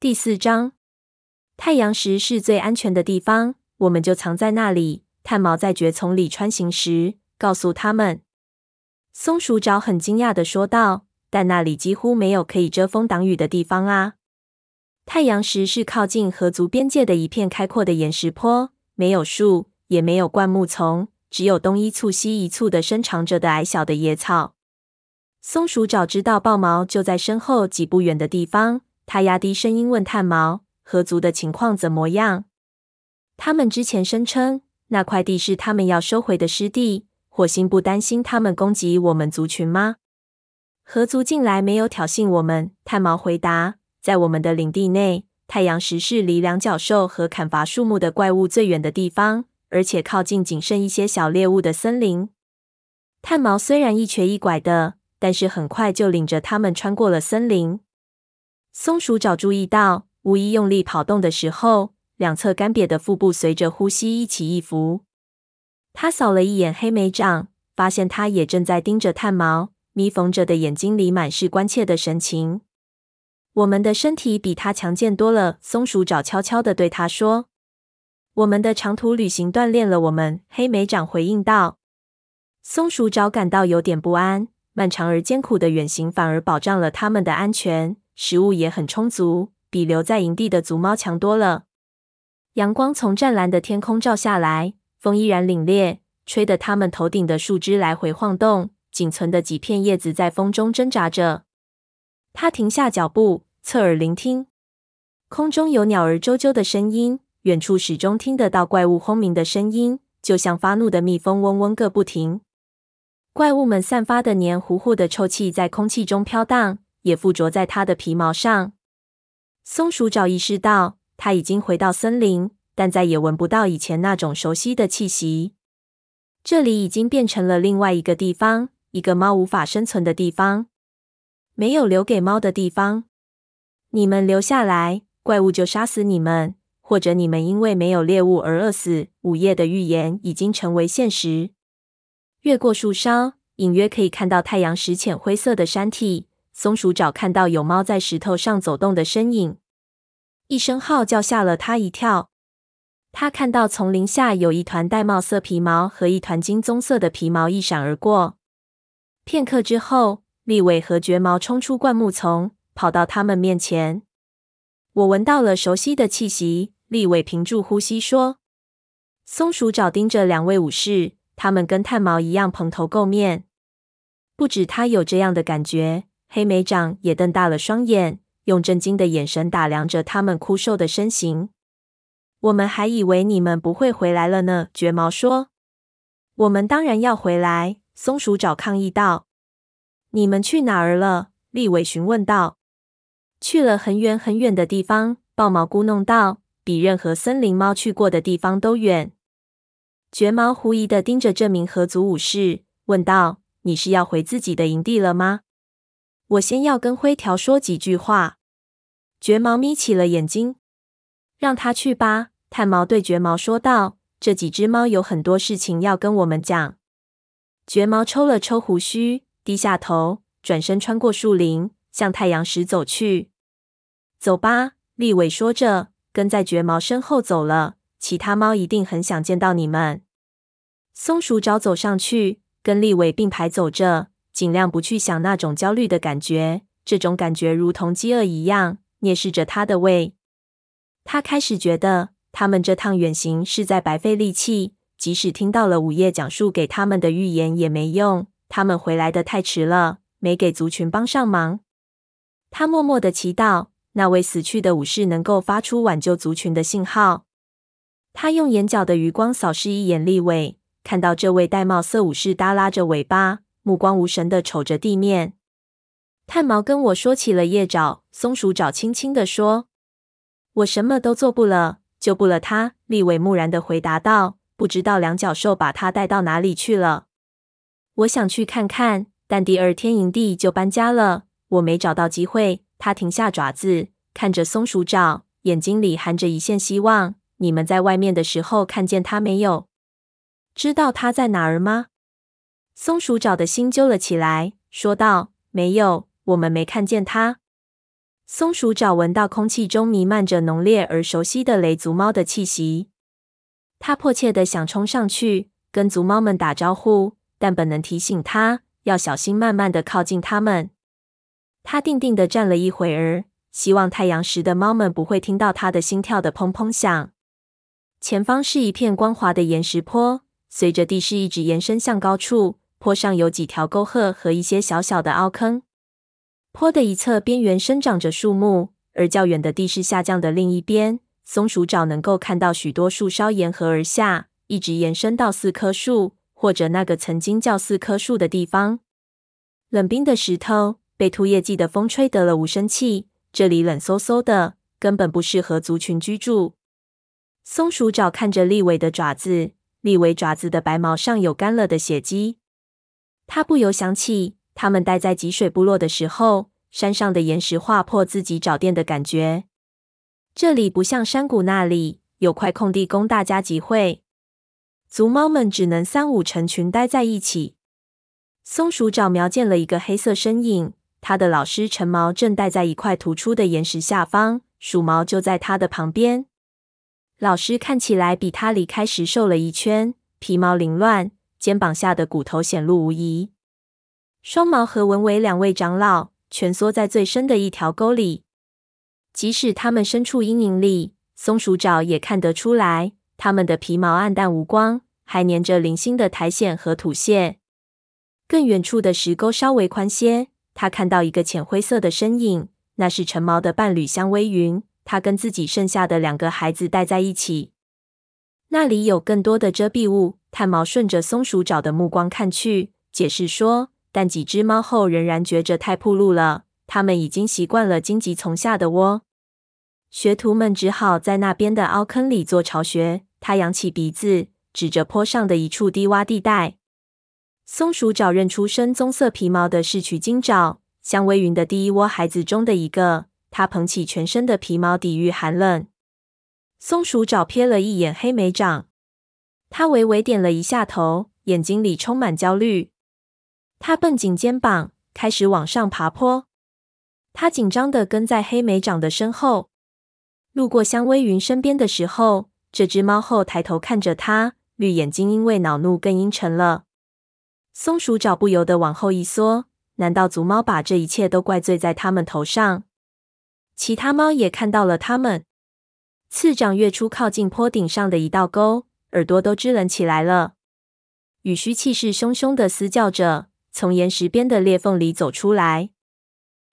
第四章，太阳石是最安全的地方，我们就藏在那里。炭毛在蕨丛里穿行时，告诉他们。松鼠爪很惊讶的说道：“但那里几乎没有可以遮风挡雨的地方啊！太阳石是靠近河族边界的一片开阔的岩石坡，没有树，也没有灌木丛，只有东一簇西一簇的生长着的矮小的野草。”松鼠爪知道豹毛就在身后几步远的地方，他压低声音问炭毛：“河族的情况怎么样？”他们之前声称那块地是他们要收回的湿地。火星不担心他们攻击我们族群吗？河族近来没有挑衅我们。炭毛回答：“在我们的领地内，太阳石是离两角兽和砍伐树木的怪物最远的地方，而且靠近仅剩一些小猎物的森林。”炭毛虽然一瘸一拐的，但是很快就领着他们穿过了森林。松鼠爪注意到，巫医用力跑动的时候，两侧干瘪的腹部随着呼吸一起一伏。他扫了一眼黑莓掌，发现他也正在盯着炭毛，眯缝着的眼睛里满是关切的神情。我们的身体比他强健多了，松鼠爪悄悄地对他说：“我们的长途旅行锻炼了我们。”黑莓长回应道。松鼠爪感到有点不安，漫长而艰苦的远行反而保障了他们的安全，食物也很充足，比留在营地的族猫强多了。阳光从湛蓝的天空照下来。风依然凛冽，吹得他们头顶的树枝来回晃动，仅存的几片叶子在风中挣扎着。他停下脚步，侧耳聆听，空中有鸟儿啾啾的声音，远处始终听得到怪物轰鸣的声音，就像发怒的蜜蜂嗡嗡个不停。怪物们散发的黏糊糊的臭气在空气中飘荡，也附着在它的皮毛上。松鼠爪意识到，它已经回到森林。但再也闻不到以前那种熟悉的气息。这里已经变成了另外一个地方，一个猫无法生存的地方，没有留给猫的地方。你们留下来，怪物就杀死你们，或者你们因为没有猎物而饿死。午夜的预言已经成为现实。越过树梢，隐约可以看到太阳石浅灰色的山体。松鼠爪看到有猫在石头上走动的身影，一声号叫吓了他一跳。他看到丛林下有一团玳瑁色皮毛和一团金棕色的皮毛一闪而过。片刻之后，立伟和绝毛冲出灌木丛，跑到他们面前。我闻到了熟悉的气息，立伟屏住呼吸说。松鼠爪盯着两位武士，他们跟炭毛一样蓬头垢面。不止他有这样的感觉，黑莓长也瞪大了双眼，用震惊的眼神打量着他们枯瘦的身形。我们还以为你们不会回来了呢，绝毛说。我们当然要回来，松鼠爪抗议道。你们去哪儿了？立伟询问道。去了很远很远的地方，豹毛咕哝道，比任何森林猫去过的地方都远。绝毛狐疑地盯着这名合族武士，问道：“你是要回自己的营地了吗？”我先要跟灰条说几句话。绝毛眯起了眼睛。让他去吧，炭毛对绝毛说道。这几只猫有很多事情要跟我们讲。绝毛抽了抽胡须，低下头，转身穿过树林，向太阳石走去。走吧，立伟说着，跟在绝毛身后走了。其他猫一定很想见到你们。松鼠爪走上去，跟立伟并排走着，尽量不去想那种焦虑的感觉。这种感觉如同饥饿一样，蔑视着他的胃。他开始觉得，他们这趟远行是在白费力气。即使听到了午夜讲述给他们的预言也没用，他们回来的太迟了，没给族群帮上忙。他默默的祈祷，那位死去的武士能够发出挽救族群的信号。他用眼角的余光扫视一眼立尾，看到这位玳瑁色武士耷拉着尾巴，目光无神地瞅着地面。炭毛跟我说起了夜爪，松鼠爪轻轻地说。我什么都做不了，救不了他。立尾木然的回答道：“不知道两脚兽把他带到哪里去了。我想去看看，但第二天营地就搬家了，我没找到机会。”他停下爪子，看着松鼠爪，眼睛里含着一线希望。你们在外面的时候看见他没有？知道他在哪儿吗？松鼠爪的心揪了起来，说道：“没有，我们没看见它。”松鼠爪闻到空气中弥漫着浓烈而熟悉的雷族猫的气息，它迫切的想冲上去跟族猫们打招呼，但本能提醒它要小心，慢慢的靠近它们。它定定的站了一会儿，希望太阳石的猫们不会听到它的心跳的砰砰响。前方是一片光滑的岩石坡，随着地势一直延伸向高处，坡上有几条沟壑和一些小小的凹坑。坡的一侧边缘生长着树木，而较远的地势下降的另一边，松鼠爪能够看到许多树梢沿河而下，一直延伸到四棵树，或者那个曾经叫四棵树的地方。冷冰的石头被秃叶季的风吹得了无生气，这里冷飕飕的，根本不适合族群居住。松鼠爪看着立尾的爪子，立尾爪子的白毛上有干了的血迹，它不由想起。他们待在积水部落的时候，山上的岩石划破自己找垫的感觉。这里不像山谷那里有块空地供大家集会，族猫们只能三五成群待在一起。松鼠爪瞄见了一个黑色身影，他的老师橙毛正待在一块突出的岩石下方，鼠毛就在他的旁边。老师看起来比他离开时瘦了一圈，皮毛凌乱，肩膀下的骨头显露无遗。双毛和文尾两位长老蜷缩在最深的一条沟里，即使他们身处阴影里，松鼠爪也看得出来，他们的皮毛暗淡无光，还粘着零星的苔藓和土屑。更远处的石沟稍微宽些，他看到一个浅灰色的身影，那是陈毛的伴侣香微云。他跟自己剩下的两个孩子待在一起。那里有更多的遮蔽物。炭毛顺着松鼠爪的目光看去，解释说。但几只猫后仍然觉着太暴露了，它们已经习惯了荆棘丛下的窝。学徒们只好在那边的凹坑里做巢穴。他扬起鼻子，指着坡上的一处低洼地带。松鼠爪认出深棕色皮毛的是取经爪，香微云的第一窝孩子中的一个。他捧起全身的皮毛抵御寒冷。松鼠爪瞥了一眼黑莓长，他微微点了一下头，眼睛里充满焦虑。他绷紧肩膀，开始往上爬坡。他紧张地跟在黑莓长的身后。路过香微云身边的时候，这只猫后抬头看着他，绿眼睛因为恼怒更阴沉了。松鼠爪不由得往后一缩。难道族猫把这一切都怪罪在他们头上？其他猫也看到了他们。次长跃出靠近坡顶上的一道沟，耳朵都支棱起来了。羽须气势汹汹地嘶叫着。从岩石边的裂缝里走出来，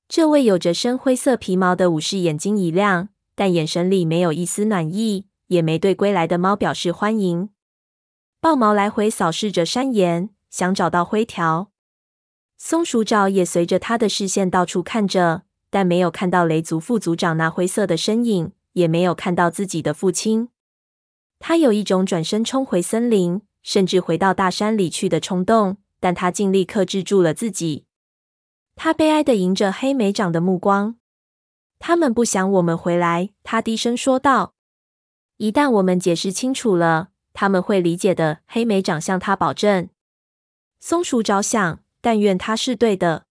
这位有着深灰色皮毛的武士眼睛一亮，但眼神里没有一丝暖意，也没对归来的猫表示欢迎。豹毛来回扫视着山岩，想找到灰条。松鼠爪也随着他的视线到处看着，但没有看到雷族副族长那灰色的身影，也没有看到自己的父亲。他有一种转身冲回森林，甚至回到大山里去的冲动。但他尽力克制住了自己。他悲哀地迎着黑莓长的目光。他们不想我们回来，他低声说道。一旦我们解释清楚了，他们会理解的。黑莓长向他保证。松鼠着想，但愿他是对的。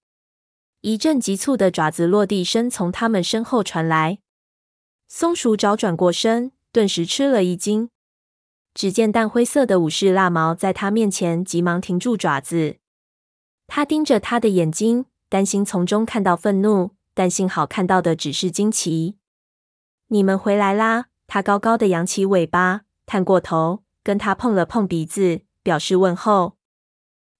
一阵急促的爪子落地声从他们身后传来。松鼠爪转过身，顿时吃了一惊。只见淡灰色的武士蜡毛在他面前急忙停住爪子，他盯着他的眼睛，担心从中看到愤怒，但幸好看到的只是惊奇。你们回来啦！他高高的扬起尾巴，探过头跟他碰了碰鼻子，表示问候。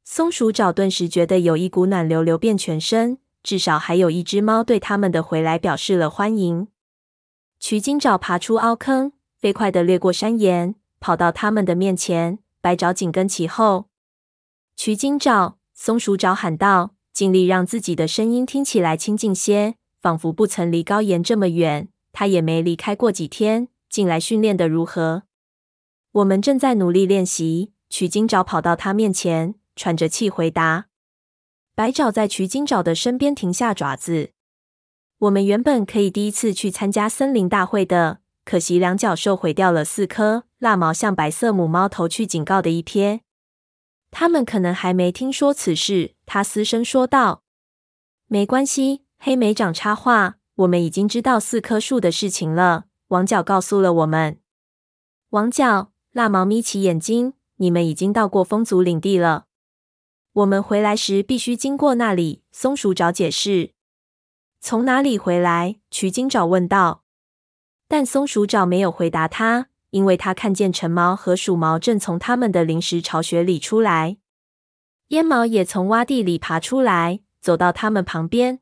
松鼠爪顿时觉得有一股暖流流遍全身，至少还有一只猫对他们的回来表示了欢迎。取经爪爬出凹坑，飞快的掠过山岩。跑到他们的面前，白爪紧跟其后。取经爪，松鼠爪喊道，尽力让自己的声音听起来亲近些，仿佛不曾离高岩这么远。他也没离开过几天，近来训练得如何？我们正在努力练习。取经爪跑到他面前，喘着气回答。白爪在取经爪的身边停下爪子。我们原本可以第一次去参加森林大会的。可惜两脚兽毁掉了四颗。蜡毛向白色母猫投去警告的一瞥。他们可能还没听说此事，他嘶声说道：“没关系。”黑莓长插话：“我们已经知道四棵树的事情了。王角告诉了我们。王角、蜡毛眯起眼睛：“你们已经到过风族领地了。我们回来时必须经过那里。”松鼠找解释。“从哪里回来？”取经爪问道。但松鼠爪没有回答他，因为他看见橙毛和鼠毛正从他们的临时巢穴里出来。烟毛也从洼地里爬出来，走到他们旁边。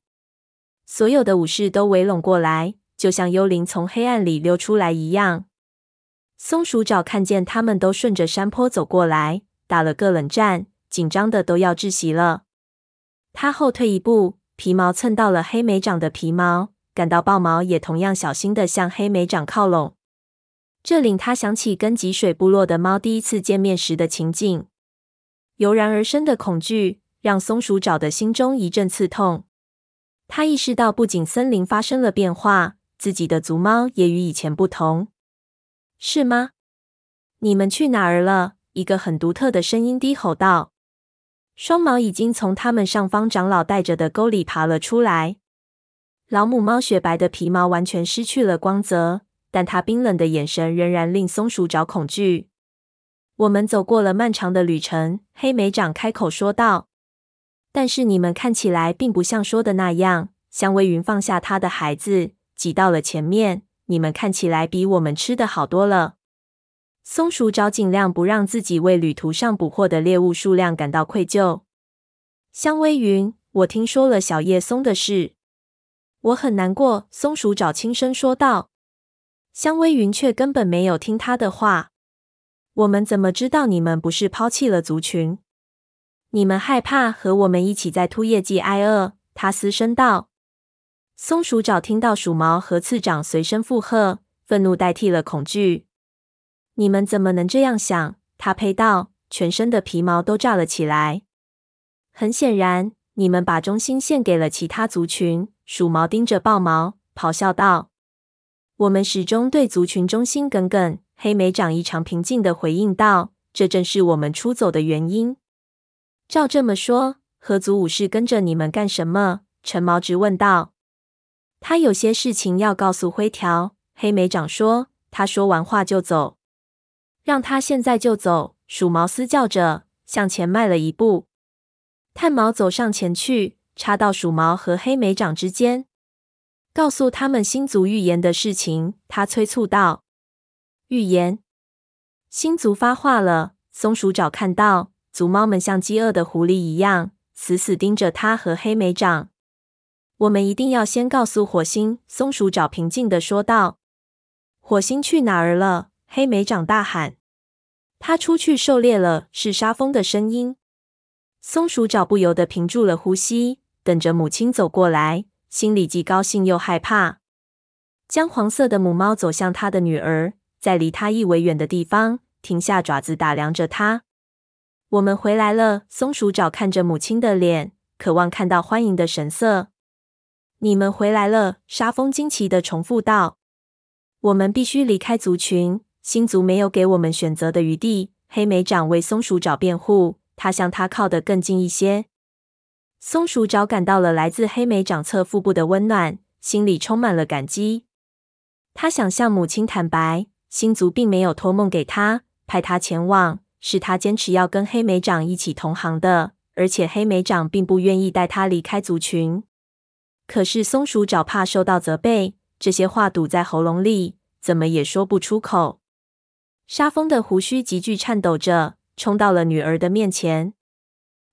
所有的武士都围拢过来，就像幽灵从黑暗里溜出来一样。松鼠爪看见他们都顺着山坡走过来，打了个冷战，紧张的都要窒息了。他后退一步，皮毛蹭到了黑莓长的皮毛，感到豹毛也同样小心的向黑莓长靠拢。这令他想起跟吉水部落的猫第一次见面时的情景。油然而生的恐惧让松鼠爪的心中一阵刺痛。他意识到，不仅森林发生了变化，自己的族猫也与以前不同。是吗？你们去哪儿了？一个很独特的声音低吼道。双毛已经从他们上方长老带着的沟里爬了出来。老母猫雪白的皮毛完全失去了光泽，但它冰冷的眼神仍然令松鼠爪恐惧。我们走过了漫长的旅程，黑莓长开口说道。但是你们看起来并不像说的那样。香薇云放下她的孩子，挤到了前面。你们看起来比我们吃的好多了。松鼠爪尽量不让自己为旅途上捕获的猎物数量感到愧疚。香薇云，我听说了小叶松的事，我很难过。松鼠爪轻声说道。香薇云却根本没有听他的话。我们怎么知道你们不是抛弃了族群？你们害怕和我们一起在秃叶季挨饿？他嘶声道。松鼠爪听到鼠毛和刺掌随声附和，愤怒代替了恐惧。你们怎么能这样想？他呸道，全身的皮毛都炸了起来。很显然，你们把忠心献给了其他族群。鼠毛盯着豹毛，咆哮道：“我们始终对族群忠心耿耿。”黑莓长异常平静地回应道：“这正是我们出走的原因。”照这么说，合族武士跟着你们干什么？陈毛直问道。他有些事情要告诉灰条。黑莓长说。他说完话就走。让他现在就走。鼠毛嘶叫着向前迈了一步。炭毛走上前去，插到鼠毛和黑莓掌之间，告诉他们星族预言的事情。他催促道：“预言，星族发话了。”松鼠爪看到。族猫们像饥饿的狐狸一样，死死盯着他和黑莓掌。我们一定要先告诉火星。松鼠爪平静地说道。火星去哪儿了？黑莓长大喊。他出去狩猎了。是沙蜂的声音。松鼠爪不由得屏住了呼吸，等着母亲走过来，心里既高兴又害怕。姜黄色的母猫走向他的女儿，在离他一围远的地方停下爪子，打量着他。我们回来了。松鼠爪看着母亲的脸，渴望看到欢迎的神色。你们回来了，沙蜂惊奇的重复道。我们必须离开族群，新族没有给我们选择的余地。黑莓长为松鼠爪辩护，他向他靠得更近一些。松鼠爪感到了来自黑莓长侧腹部的温暖，心里充满了感激。他想向母亲坦白，新族并没有托梦给他，派他前往。是他坚持要跟黑莓长一起同行的，而且黑莓长并不愿意带他离开族群。可是松鼠爪怕受到责备，这些话堵在喉咙里，怎么也说不出口。沙蜂的胡须急剧颤抖着，冲到了女儿的面前。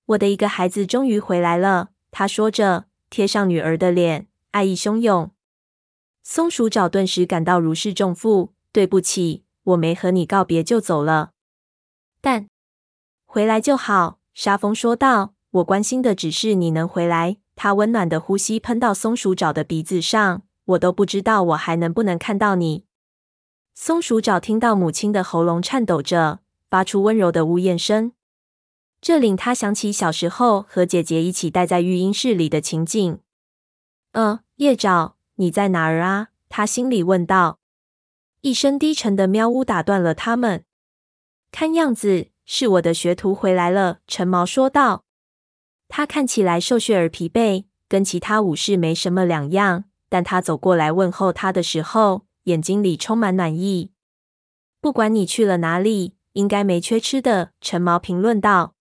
我的一个孩子终于回来了，他说着，贴上女儿的脸，爱意汹涌。松鼠爪顿时感到如释重负。对不起，我没和你告别就走了。但回来就好，沙蜂说道。我关心的只是你能回来。他温暖的呼吸喷到松鼠爪的鼻子上。我都不知道我还能不能看到你。松鼠爪听到母亲的喉咙颤抖着，发出温柔的呜咽声，这令他想起小时候和姐姐一起待在育婴室里的情景。呃，叶爪，你在哪儿啊？他心里问道。一声低沉的喵呜打断了他们。看样子是我的学徒回来了，陈毛说道。他看起来瘦削而疲惫，跟其他武士没什么两样，但他走过来问候他的时候，眼睛里充满暖意。不管你去了哪里，应该没缺吃的。陈毛评论道。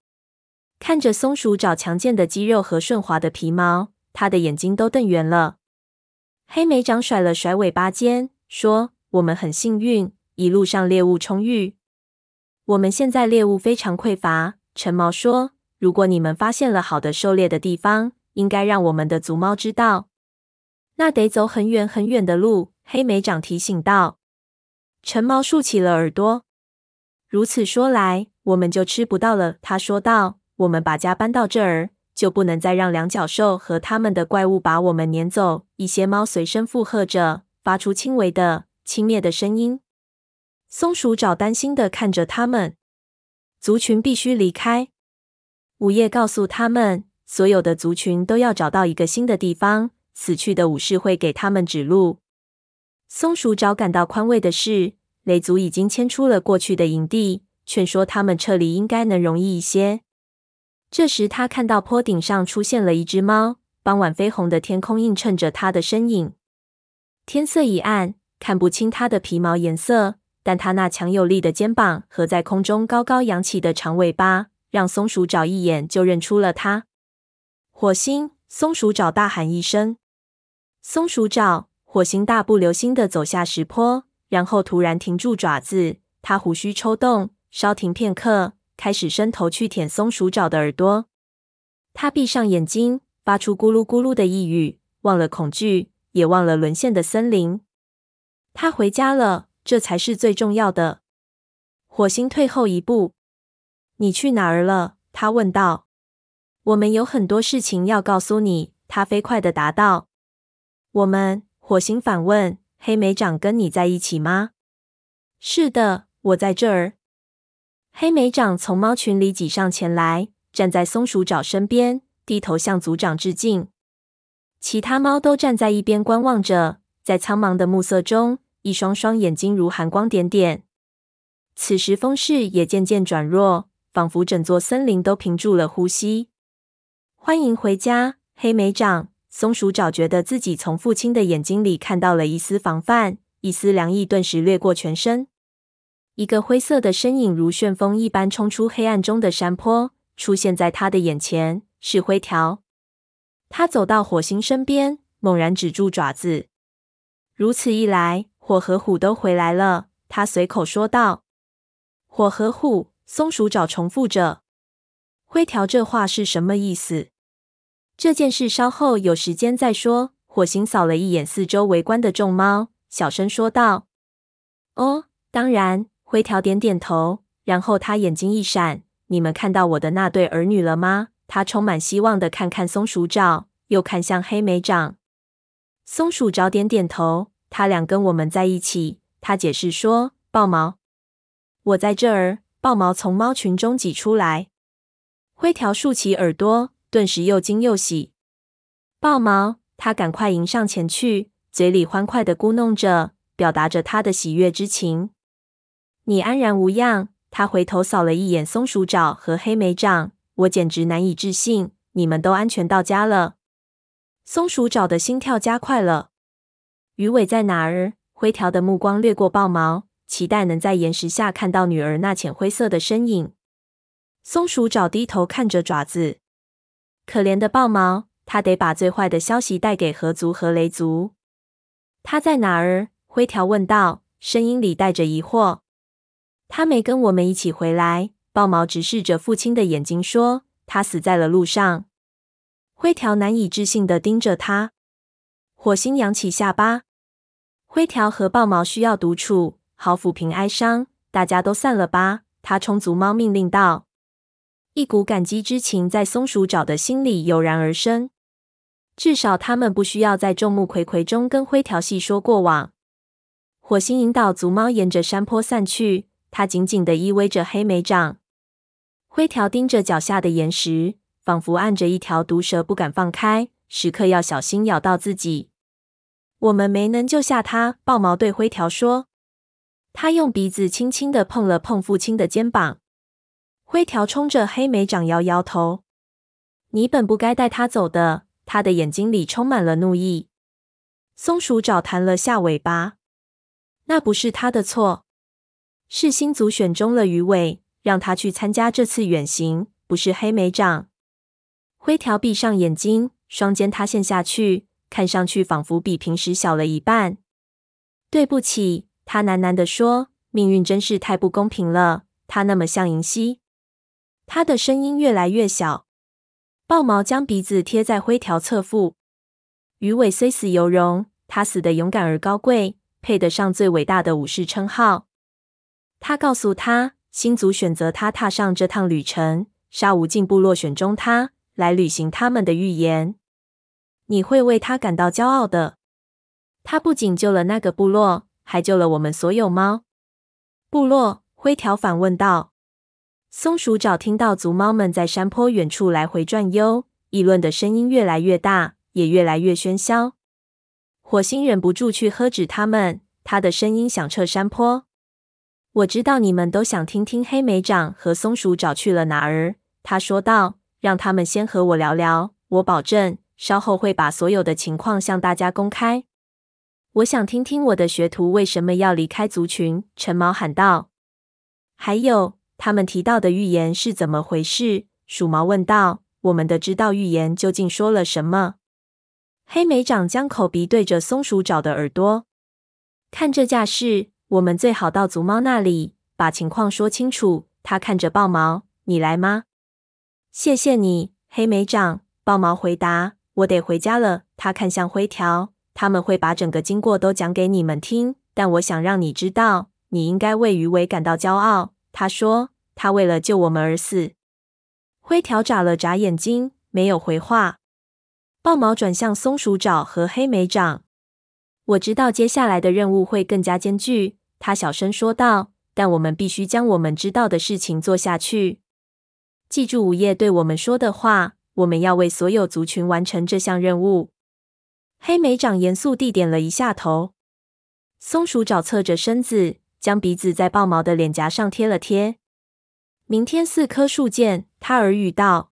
看着松鼠爪强健的肌肉和顺滑的皮毛，他的眼睛都瞪圆了。黑莓长甩了甩尾巴尖，说：“我们很幸运，一路上猎物充裕。我们现在猎物非常匮乏。”陈毛说：“如果你们发现了好的狩猎的地方，应该让我们的族猫知道。”那得走很远很远的路，黑莓长提醒道。陈毛竖起了耳朵。如此说来，我们就吃不到了。他说道：“我们把家搬到这儿，就不能再让两脚兽和他们的怪物把我们撵走。”一些猫随声附和着，发出轻微的、轻蔑的声音。松鼠爪担心的看着他们。族群必须离开。午夜告诉他们，所有的族群都要找到一个新的地方。死去的武士会给他们指路。松鼠爪感到宽慰的是，雷族已经迁出了过去的营地，劝说他们撤离应该能容易一些。这时，他看到坡顶上出现了一只猫，傍晚绯红的天空映衬着它的身影。天色已暗，看不清它的皮毛颜色，但它那强有力的肩膀和在空中高高扬起的长尾巴，让松鼠爪一眼就认出了它。火星！松鼠爪大喊一声。松鼠爪，火星大步流星地走下石坡，然后突然停住爪子。他胡须抽动，稍停片刻，开始伸头去舔松鼠爪的耳朵。他闭上眼睛，发出咕噜咕噜的呓语，忘了恐惧，也忘了沦陷的森林。他回家了，这才是最重要的。火星退后一步。你去哪儿了？他问道。我们有很多事情要告诉你。他飞快地答道。我们？火星反问。黑莓长跟你在一起吗？是的，我在这儿。黑莓长从猫群里挤上前来，站在松鼠爪身边，低头向族长致敬。其他猫都站在一边观望着，在苍茫的暮色中，一双双眼睛如寒光点点。此时风势也渐渐转弱，仿佛整座森林都屏住了呼吸。欢迎回家，黑莓长。松鼠爪觉得自己从父亲的眼睛里看到了一丝防范，一丝凉意顿时掠过全身。一个灰色的身影如旋风一般冲出黑暗中的山坡，出现在他的眼前，是灰条。他走到火星身边，猛然止住爪子。如此一来，火和虎都回来了。他随口说道：“火和虎。”松鼠爪重复着。灰条这话是什么意思？这件事稍后有时间再说。火星扫了一眼四周围观的众猫，小声说道：“哦，当然。”灰条点点头，然后他眼睛一闪：“你们看到我的那对儿女了吗？”他充满希望的看看松鼠爪，又看向黑莓长。松鼠爪点点头：“他俩跟我们在一起。”他解释说：“豹毛，我在这儿。”豹毛从猫群中挤出来，灰条竖起耳朵。顿时又惊又喜，豹毛，他赶快迎上前去，嘴里欢快的咕哝着，表达着他的喜悦之情。你安然无恙。他回头扫了一眼松鼠爪和黑莓掌，我简直难以置信，你们都安全到家了。松鼠爪的心跳加快了。鱼尾在哪儿？灰条的目光掠过豹毛，期待能在岩石下看到女儿那浅灰色的身影。松鼠爪低头看着爪子。可怜的豹毛，他得把最坏的消息带给河族和雷族。他在哪儿？灰条问道，声音里带着疑惑。他没跟我们一起回来。豹毛直视着父亲的眼睛说：“他死在了路上。”灰条难以置信的盯着他。火星扬起下巴。灰条和豹毛需要独处，好抚平哀伤。大家都散了吧。他冲族猫命令道。一股感激之情在松鼠爪的心里油然而生。至少他们不需要在众目睽睽中跟灰条细说过往。火星引导族猫沿着山坡散去，它紧紧地依偎着黑莓掌。灰条盯着脚下的岩石，仿佛按着一条毒蛇不敢放开，时刻要小心咬到自己。我们没能救下他，豹毛对灰条说。他用鼻子轻轻地碰了碰父亲的肩膀。灰条冲着黑莓长摇摇头：“你本不该带他走的。”他的眼睛里充满了怒意。松鼠爪弹了下尾巴。那不是他的错，是星族选中了鱼尾，让他去参加这次远行，不是黑莓长。灰条闭上眼睛，双肩塌陷下去，看上去仿佛比平时小了一半。对不起，他喃喃地说：“命运真是太不公平了。”他那么像银溪。他的声音越来越小。豹毛将鼻子贴在灰条侧腹。鱼尾虽死犹荣，他死得勇敢而高贵。配得上最伟大的武士称号。他告诉他，星族选择他踏上这趟旅程，沙无尽部落选中他来履行他们的预言。你会为他感到骄傲的。他不仅救了那个部落，还救了我们所有猫。部落？灰条反问道。松鼠爪听到族猫们在山坡远处来回转悠，议论的声音越来越大，也越来越喧嚣。火星忍不住去喝止他们，他的声音响彻山坡。我知道你们都想听听黑莓长和松鼠爪去了哪儿，他说道。让他们先和我聊聊，我保证稍后会把所有的情况向大家公开。我想听听我的学徒为什么要离开族群。橙毛喊道。还有，他们提到的预言是怎么回事？鼠毛问道。我们的知道预言究竟说了什么？黑莓长将口鼻对着松鼠爪的耳朵，看这架势，我们最好到族猫那里把情况说清楚。他看着豹毛：“你来吗？”“谢谢你，黑莓长。”豹毛回答。“我得回家了。”他看向灰条：“他们会把整个经过都讲给你们听，但我想让你知道，你应该为鱼尾感到骄傲。”他说：“他为了救我们而死。”灰条眨了眨眼睛，没有回话。豹毛转向松鼠爪和黑莓掌。我知道接下来的任务会更加艰巨，他小声说道。但我们必须将我们知道的事情做下去。记住午夜对我们说的话，我们要为所有族群完成这项任务。黑莓长严肃地点了一下头。松鼠爪侧着身子，将鼻子在豹毛的脸颊上贴了贴。明天四棵树见，他耳语道。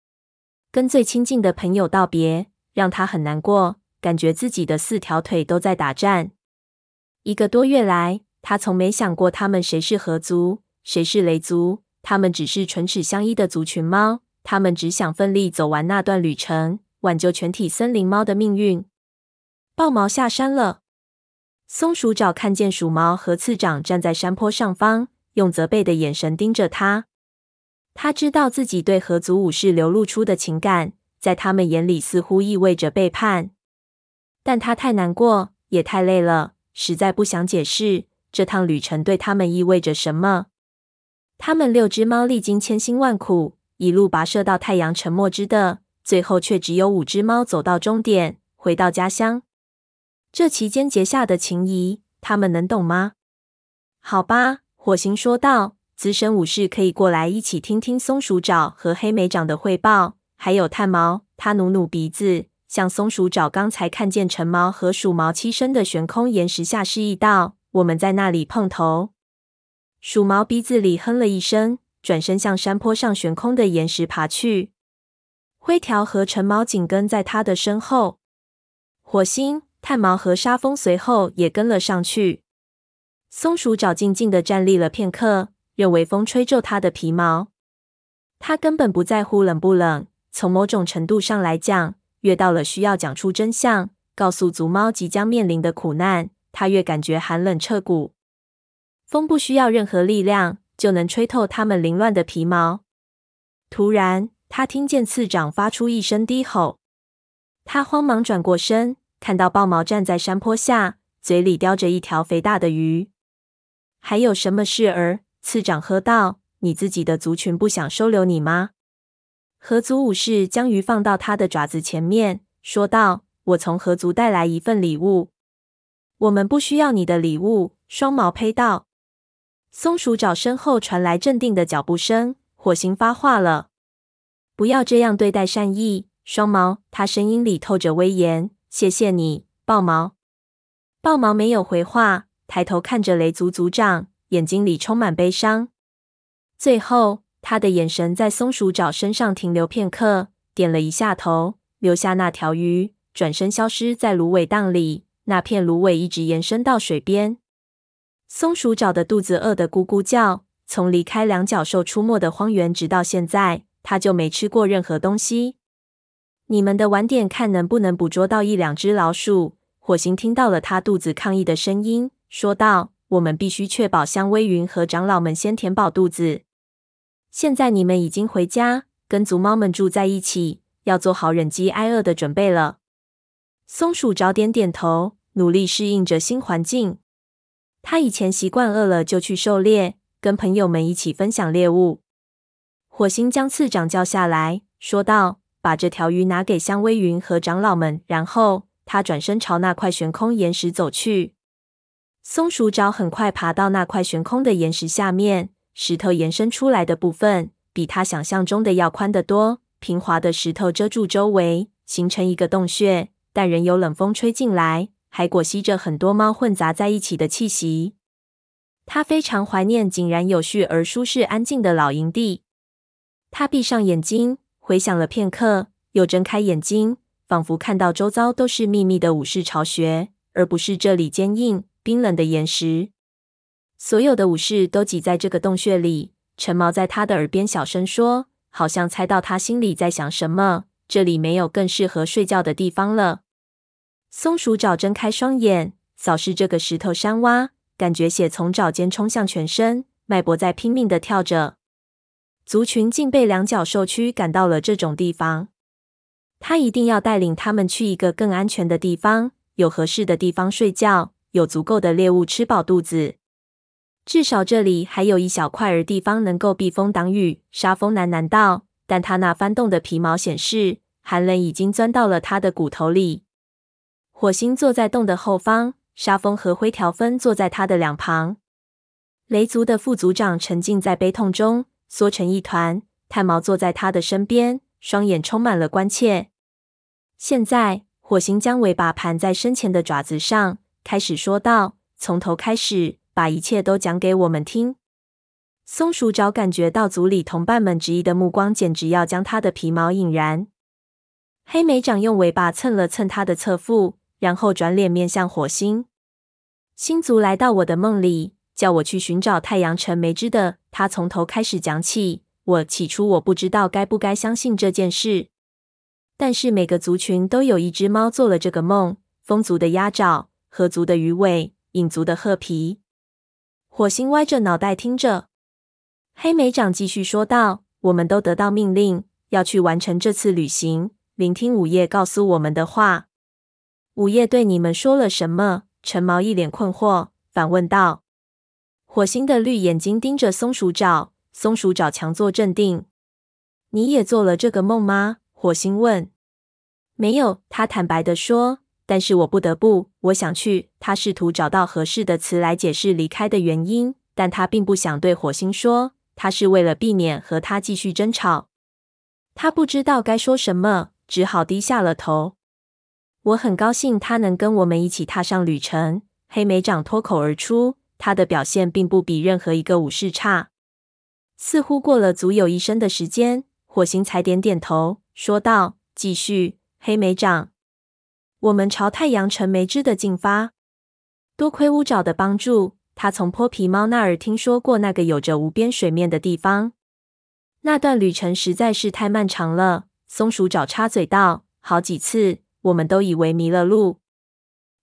跟最亲近的朋友道别。让他很难过，感觉自己的四条腿都在打颤。一个多月来，他从没想过他们谁是河族，谁是雷族。他们只是唇齿相依的族群猫。他们只想奋力走完那段旅程，挽救全体森林猫的命运。豹毛下山了。松鼠爪看见鼠毛和次长站在山坡上方，用责备的眼神盯着他。他知道自己对河族武士流露出的情感。在他们眼里，似乎意味着背叛，但他太难过，也太累了，实在不想解释这趟旅程对他们意味着什么。他们六只猫历经千辛万苦，一路跋涉到太阳沉没之的，最后却只有五只猫走到终点，回到家乡。这期间结下的情谊，他们能懂吗？好吧，火星说道。资深武士可以过来一起听听松鼠爪和黑莓长的汇报。还有炭毛，他努努鼻子，向松鼠爪刚才看见橙毛和鼠毛栖身的悬空岩石下示意道：“我们在那里碰头。”鼠毛鼻子里哼了一声，转身向山坡上悬空的岩石爬去。灰条和橙毛紧跟在他的身后，火星、炭毛和沙风随后也跟了上去。松鼠爪静静地站立了片刻，任微风吹皱它的皮毛。它根本不在乎冷不冷。从某种程度上来讲，越到了需要讲出真相、告诉族猫即将面临的苦难，它越感觉寒冷彻骨。风不需要任何力量就能吹透它们凌乱的皮毛。突然，他听见次长发出一声低吼，他慌忙转过身，看到豹毛站在山坡下，嘴里叼着一条肥大的鱼。还有什么事儿？次长喝道：“你自己的族群不想收留你吗？”河族武士将鱼放到他的爪子前面，说道：“我从河族带来一份礼物。”“我们不需要你的礼物。”双毛呸道。松鼠爪身后传来镇定的脚步声。火星发话了：“不要这样对待善意。”双毛，他声音里透着威严。“谢谢你，豹毛。”豹毛没有回话，抬头看着雷族族长，眼睛里充满悲伤。最后。他的眼神在松鼠爪身上停留片刻，点了一下头，留下那条鱼，转身消失在芦苇荡里，那片芦苇一直延伸到水边。松鼠找的肚子饿得咕咕叫。从离开两脚兽出没的荒原直到现在，它就没吃过任何东西。你们的晚点看能不能捕捉到一两只老鼠。火星听到了他肚子抗议的声音，说道：“我们必须确保香微云和长老们先填饱肚子。现在你们已经回家，跟族猫们住在一起，要做好忍饥挨饿的准备了。”松鼠找点点头，努力适应着新环境。他以前习惯饿了就去狩猎，跟朋友们一起分享猎物。火星将次长叫下来，说道：“把这条鱼拿给香薇云和长老们。”然后他转身朝那块悬空岩石走去。松鼠爪很快爬到那块悬空的岩石下面，石头延伸出来的部分比他想象中的要宽得多。平滑的石头遮住周围，形成一个洞穴。但仍有冷风吹进来，还裹挟着很多猫混杂在一起的气息。他非常怀念井然有序而舒适安静的老营地。他闭上眼睛，回想了片刻，又睁开眼睛，仿佛看到周遭都是密密的武士巢穴，而不是这里坚硬冰冷的岩石。所有的武士都挤在这个洞穴里。陈毛在他的耳边小声说，好像猜到他心里在想什么。这里没有更适合睡觉的地方了。松鼠爪睁开双眼，扫视这个石头山洼，感觉血从爪尖冲向全身，脉搏在拼命的跳着。族群竟被两脚兽驱赶到了这种地方。他一定要带领他们去一个更安全的地方，有合适的地方睡觉，有足够的猎物吃饱肚子。至少这里还有一小块儿地方能够避风挡雨。沙风喃喃道，但他那翻动的皮毛显示，寒冷已经钻到了他的骨头里。火星坐在洞的后方，沙风和灰条分坐在他的两旁。雷族的副族长沉浸在悲痛中，缩成一团。炭毛坐在他的身边，双眼充满了关切。现在，火星将尾巴盘在身前的爪子上，开始说道：“从头开始，把一切都讲给我们听。”松鼠爪感觉到族里同伴们质疑的目光，简直要将他的皮毛引燃。黑莓长用尾巴蹭了蹭他的侧腹。然后转脸面向火星。星族来到我的梦里，叫我去寻找太阳城梅枝的。他从头开始讲起。我起初我不知道该不该相信这件事，但是每个族群都有一只猫做了这个梦：风族的鸭爪，河族的鱼尾，影族的鹤皮。火星歪着脑袋听着。黑莓长继续说道：“我们都得到命令，要去完成这次旅行，聆听午夜告诉我们的话。”午夜对你们说了什么？陈毛一脸困惑，反问道。火星的绿眼睛盯着松鼠爪，松鼠爪强作镇定。你也做了这个梦吗？火星问。没有，他坦白地说。但是我不得不，我想去。他试图找到合适的词来解释离开的原因，但他并不想对火星说，他是为了避免和他继续争吵。他不知道该说什么，只好低下了头。我很高兴他能跟我们一起踏上旅程。黑莓长脱口而出，他的表现并不比任何一个武士差。似乎过了足有一生的时间，火星才点点头，说道：“继续，黑莓长，我们朝太阳城梅枝的进发。多亏乌爪的帮助，他从泼皮猫那儿听说过那个有着无边水面的地方。那段旅程实在是太漫长了。”松鼠爪插嘴道：“好几次。”我们都以为迷了路。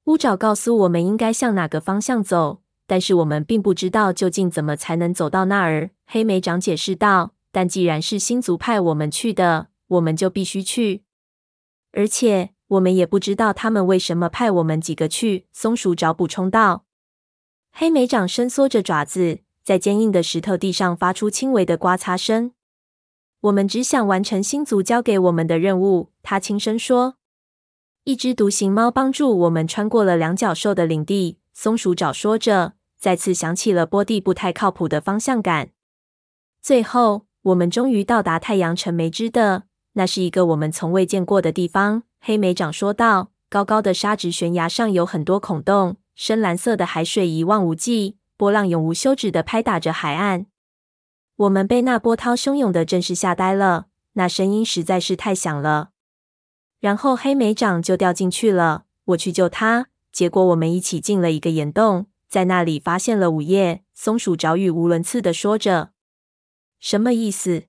乌爪告诉我们应该向哪个方向走，但是我们并不知道究竟怎么才能走到那儿。黑莓长解释道：“但既然是星族派我们去的，我们就必须去。而且我们也不知道他们为什么派我们几个去。”松鼠爪补充道。黑莓长伸缩着爪子，在坚硬的石头地上发出轻微的刮擦声。我们只想完成星族交给我们的任务，他轻声说。一只独行猫帮助我们穿过了两脚兽的领地。松鼠爪说着，再次想起了波蒂不太靠谱的方向感。最后，我们终于到达太阳城梅枝的，那是一个我们从未见过的地方。黑莓长说道：“高高的沙质悬崖上有很多孔洞，深蓝色的海水一望无际，波浪永无休止地拍打着海岸。我们被那波涛汹涌的阵势吓呆了，那声音实在是太响了。”然后黑莓长就掉进去了。我去救他，结果我们一起进了一个岩洞，在那里发现了午夜。松鼠爪语无伦次地说着：“什么意思？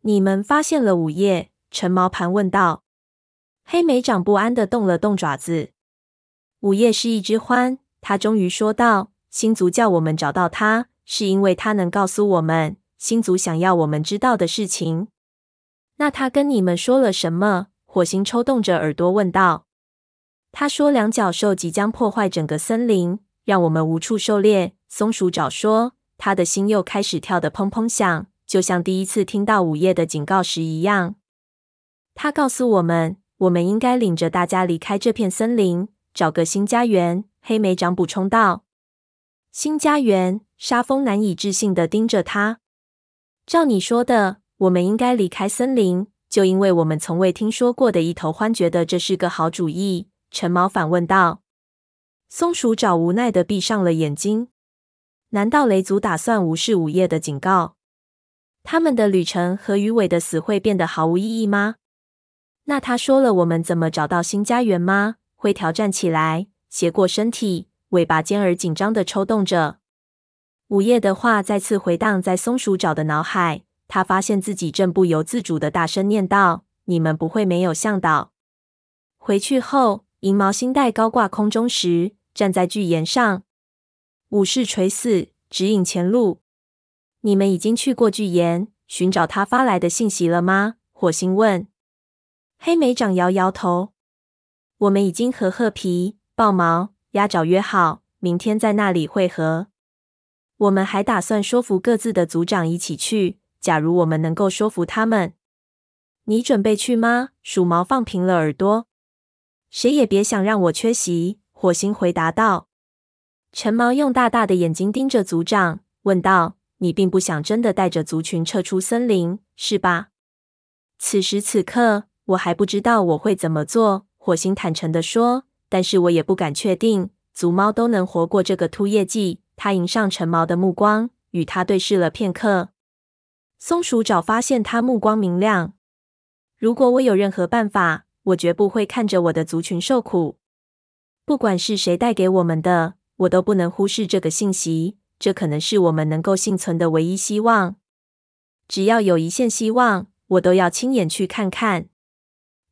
你们发现了午夜？”陈毛盘问道。黑莓长不安地动了动爪子。午夜是一只獾，他终于说道：“星族叫我们找到他，是因为他能告诉我们星族想要我们知道的事情。”那他跟你们说了什么？火星抽动着耳朵问道。他说：“两角兽即将破坏整个森林，让我们无处狩猎。”松鼠爪说，他的心又开始跳得砰砰响，就像第一次听到午夜的警告时一样。他告诉我们，我们应该领着大家离开这片森林，找个新家园。黑莓长补充道：“新家园。”沙风难以置信地盯着他。照你说的，我们应该离开森林，就因为我们从未听说过的一头獾觉得这是个好主意。陈毛反问道。松鼠爪无奈的闭上了眼睛。难道雷族打算无视午夜的警告？他们的旅程和鱼尾的死会变得毫无意义吗？那他说了我们怎么找到新家园吗？会挑战起来，斜过身体，尾巴尖而紧张的抽动着。午夜的话再次回荡在松鼠爪的脑海，他发现自己正不由自主的大声念道：“你们不会没有向导。”回去后，银毛星带高挂空中时，站在巨岩上。武士垂死，指引前路。你们已经去过巨岩，寻找他发来的信息了吗？火星问。黑莓长摇摇头。我们已经和褐皮、豹毛、鸭爪约好，明天在那里会合。我们还打算说服各自的族长一起去。假如我们能够说服他们，你准备去吗？鼠毛放平了耳朵。谁也别想让我缺席。火星回答道。陈毛用大大的眼睛盯着族长，问道：“你并不想真的带着族群撤出森林，是吧？”此时此刻，我还不知道我会怎么做。”火星坦诚地说，“但是我也不敢确定族猫都能活过这个突夜季。”他迎上陈毛的目光，与他对视了片刻。松鼠爪发现他目光明亮。“如果我有任何办法，我绝不会看着我的族群受苦，不管是谁带给我们的。”我都不能忽视这个信息，这可能是我们能够幸存的唯一希望。只要有一线希望，我都要亲眼去看看。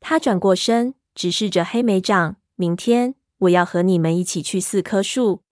他转过身，直视着黑莓长。明天我要和你们一起去四棵树。